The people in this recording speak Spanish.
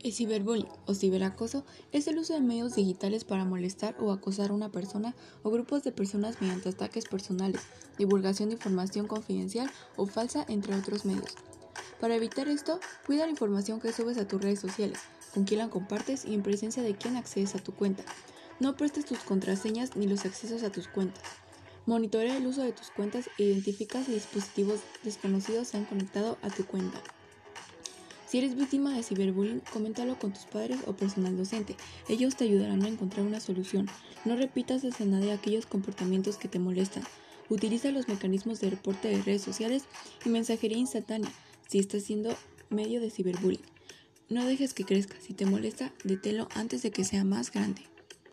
El ciberbullying o ciberacoso es el uso de medios digitales para molestar o acosar a una persona o grupos de personas mediante ataques personales, divulgación de información confidencial o falsa, entre otros medios. Para evitar esto, cuida la información que subes a tus redes sociales, con quién la compartes y en presencia de quién accedes a tu cuenta. No prestes tus contraseñas ni los accesos a tus cuentas. Monitorea el uso de tus cuentas e identifica si dispositivos desconocidos se han conectado a tu cuenta. Si eres víctima de ciberbullying, coméntalo con tus padres o personal docente. Ellos te ayudarán a encontrar una solución. No repitas desde nadie aquellos comportamientos que te molestan. Utiliza los mecanismos de reporte de redes sociales y mensajería instantánea si estás siendo medio de ciberbullying. No dejes que crezca. Si te molesta, deténlo antes de que sea más grande.